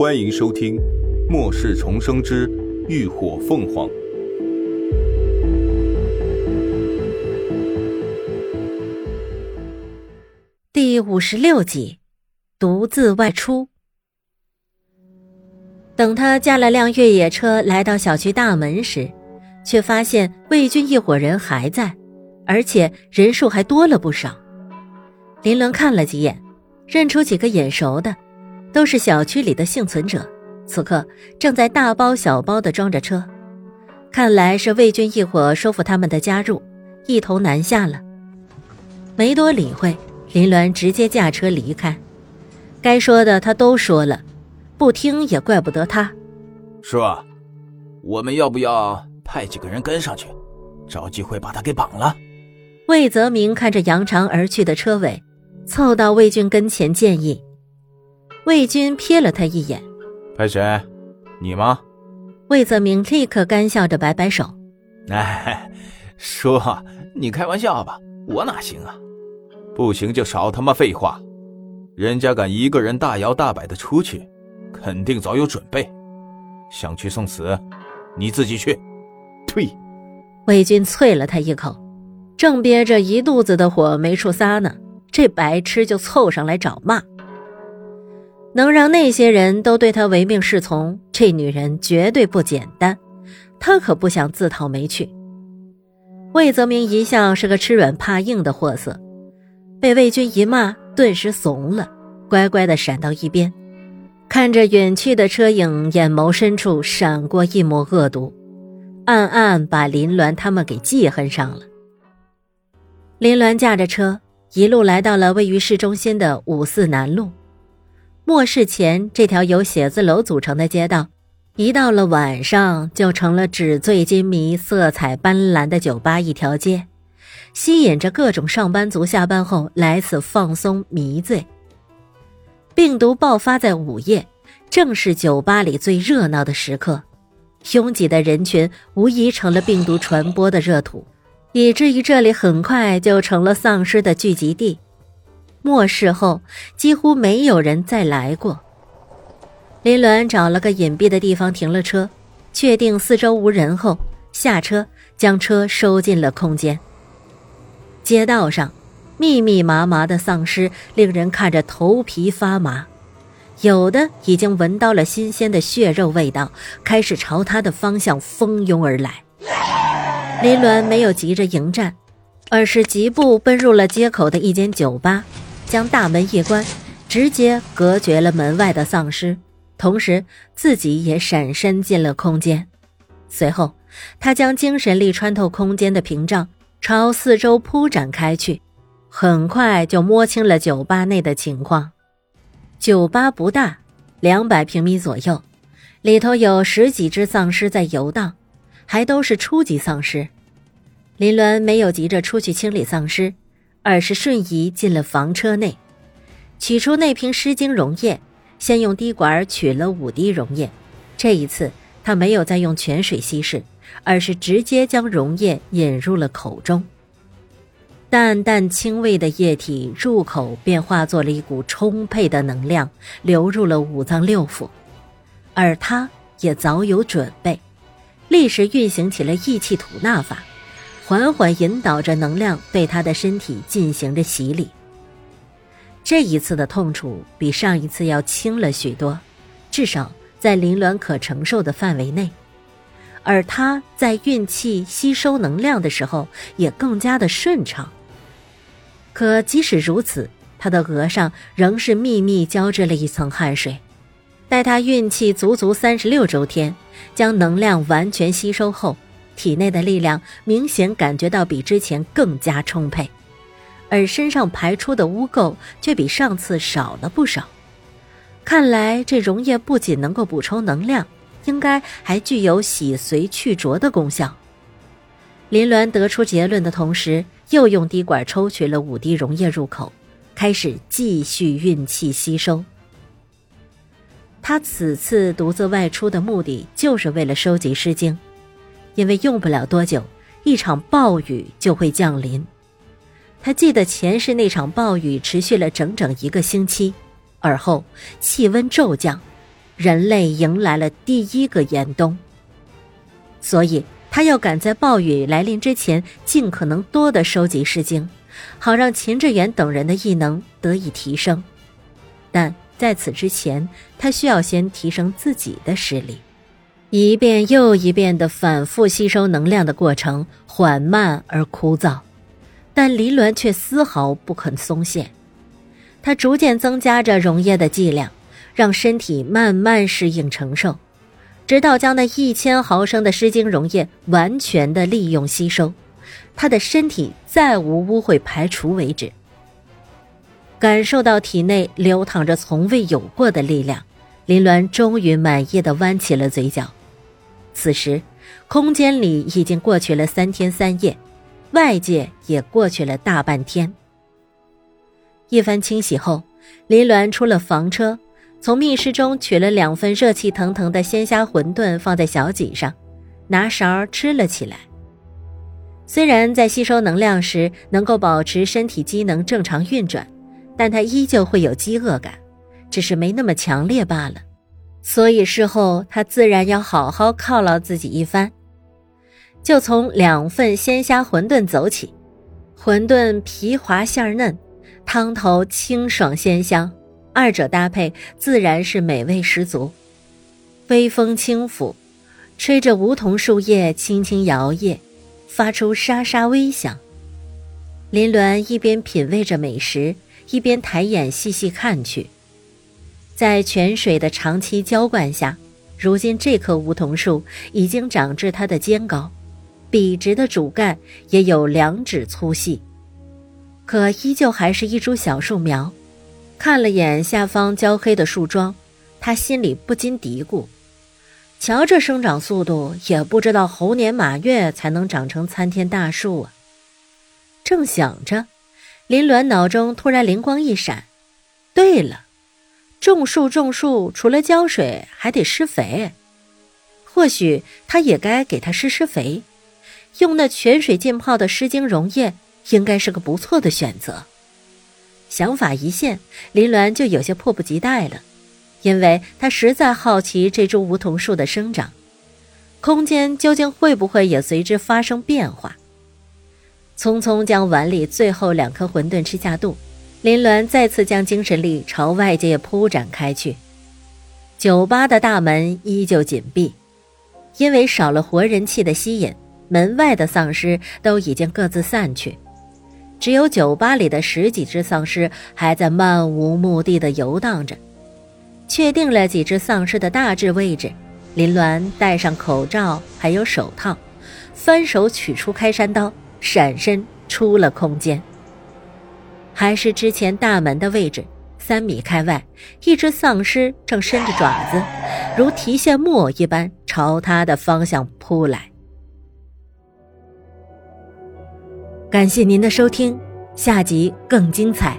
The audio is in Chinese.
欢迎收听《末世重生之浴火凤凰》第五十六集，独自外出。等他驾了辆越野车来到小区大门时，却发现魏军一伙人还在，而且人数还多了不少。林伦看了几眼，认出几个眼熟的。都是小区里的幸存者，此刻正在大包小包的装着车，看来是魏军一伙说服他们的加入，一同南下了。没多理会，林鸾直接驾车离开。该说的他都说了，不听也怪不得他。叔，我们要不要派几个人跟上去，找机会把他给绑了？魏泽明看着扬长而去的车尾，凑到魏军跟前建议。魏军瞥了他一眼，白雪？你吗？魏泽明立刻干笑着摆摆手：“哎，叔，你开玩笑吧？我哪行啊？不行就少他妈废话！人家敢一个人大摇大摆的出去，肯定早有准备。想去送死，你自己去。”呸。魏军啐了他一口，正憋着一肚子的火没处撒呢，这白痴就凑上来找骂。能让那些人都对他唯命是从，这女人绝对不简单。他可不想自讨没趣。魏泽明一向是个吃软怕硬的货色，被魏军一骂，顿时怂了，乖乖的闪到一边，看着远去的车影，眼眸深处闪过一抹恶毒，暗暗把林鸾他们给记恨上了。林鸾驾着车，一路来到了位于市中心的五四南路。末世前，这条由写字楼组成的街道，一到了晚上就成了纸醉金迷、色彩斑斓的酒吧一条街，吸引着各种上班族下班后来此放松迷醉。病毒爆发在午夜，正是酒吧里最热闹的时刻，拥挤的人群无疑成了病毒传播的热土，以至于这里很快就成了丧尸的聚集地。末世后，几乎没有人再来过。林鸾找了个隐蔽的地方停了车，确定四周无人后，下车将车收进了空间。街道上，密密麻麻的丧尸令人看着头皮发麻，有的已经闻到了新鲜的血肉味道，开始朝他的方向蜂拥而来。林鸾没有急着迎战，而是疾步奔入了街口的一间酒吧。将大门一关，直接隔绝了门外的丧尸，同时自己也闪身进了空间。随后，他将精神力穿透空间的屏障，朝四周铺展开去，很快就摸清了酒吧内的情况。酒吧不大，两百平米左右，里头有十几只丧尸在游荡，还都是初级丧尸。林伦没有急着出去清理丧尸。而是瞬移进了房车内，取出那瓶湿精溶液，先用滴管取了五滴溶液。这一次，他没有再用泉水稀释，而是直接将溶液引入了口中。淡淡清味的液体入口便化作了一股充沛的能量，流入了五脏六腑。而他也早有准备，立时运行起了意气吐纳法。缓缓引导着能量对他的身体进行着洗礼。这一次的痛楚比上一次要轻了许多，至少在林鸾可承受的范围内。而他在运气吸收能量的时候也更加的顺畅。可即使如此，他的额上仍是密密交织了一层汗水。待他运气足足三十六周天，将能量完全吸收后。体内的力量明显感觉到比之前更加充沛，而身上排出的污垢却比上次少了不少。看来这溶液不仅能够补充能量，应该还具有洗髓去浊的功效。林鸾得出结论的同时，又用滴管抽取了五滴溶液入口，开始继续运气吸收。他此次独自外出的目的，就是为了收集诗经。因为用不了多久，一场暴雨就会降临。他记得前世那场暴雨持续了整整一个星期，而后气温骤降，人类迎来了第一个严冬。所以，他要赶在暴雨来临之前，尽可能多的收集诗经，好让秦志远等人的异能得以提升。但在此之前，他需要先提升自己的实力。一遍又一遍的反复吸收能量的过程缓慢而枯燥，但林鸾却丝毫不肯松懈。他逐渐增加着溶液的剂量，让身体慢慢适应承受，直到将那一千毫升的湿精溶液完全的利用吸收，他的身体再无污秽排除为止。感受到体内流淌着从未有过的力量，林鸾终于满意的弯起了嘴角。此时，空间里已经过去了三天三夜，外界也过去了大半天。一番清洗后，林鸾出了房车，从密室中取了两份热气腾腾的鲜虾馄饨，放在小脊上，拿勺吃了起来。虽然在吸收能量时能够保持身体机能正常运转，但他依旧会有饥饿感，只是没那么强烈罢了。所以事后他自然要好好犒劳自己一番，就从两份鲜虾馄饨走起。馄饨皮滑馅嫩，汤头清爽鲜香，二者搭配自然是美味十足。微风轻拂，吹着梧桐树叶轻轻摇曳，发出沙沙微响。林鸾一边品味着美食，一边抬眼细细看去。在泉水的长期浇灌下，如今这棵梧桐树已经长至它的肩高，笔直的主干也有两指粗细，可依旧还是一株小树苗。看了眼下方焦黑的树桩，他心里不禁嘀咕：瞧这生长速度，也不知道猴年马月才能长成参天大树啊！正想着，林鸾脑中突然灵光一闪：对了。种树种树，除了浇水，还得施肥。或许他也该给它施施肥，用那泉水浸泡的湿精溶液，应该是个不错的选择。想法一现，林鸾就有些迫不及待了，因为他实在好奇这株梧桐树的生长，空间究竟会不会也随之发生变化。匆匆将碗里最后两颗馄饨吃下肚。林鸾再次将精神力朝外界铺展开去，酒吧的大门依旧紧闭，因为少了活人气的吸引，门外的丧尸都已经各自散去，只有酒吧里的十几只丧尸还在漫无目的的游荡着。确定了几只丧尸的大致位置，林鸾戴上口罩还有手套，翻手取出开山刀，闪身出了空间。还是之前大门的位置，三米开外，一只丧尸正伸着爪子，如提线木偶一般朝他的方向扑来。感谢您的收听，下集更精彩。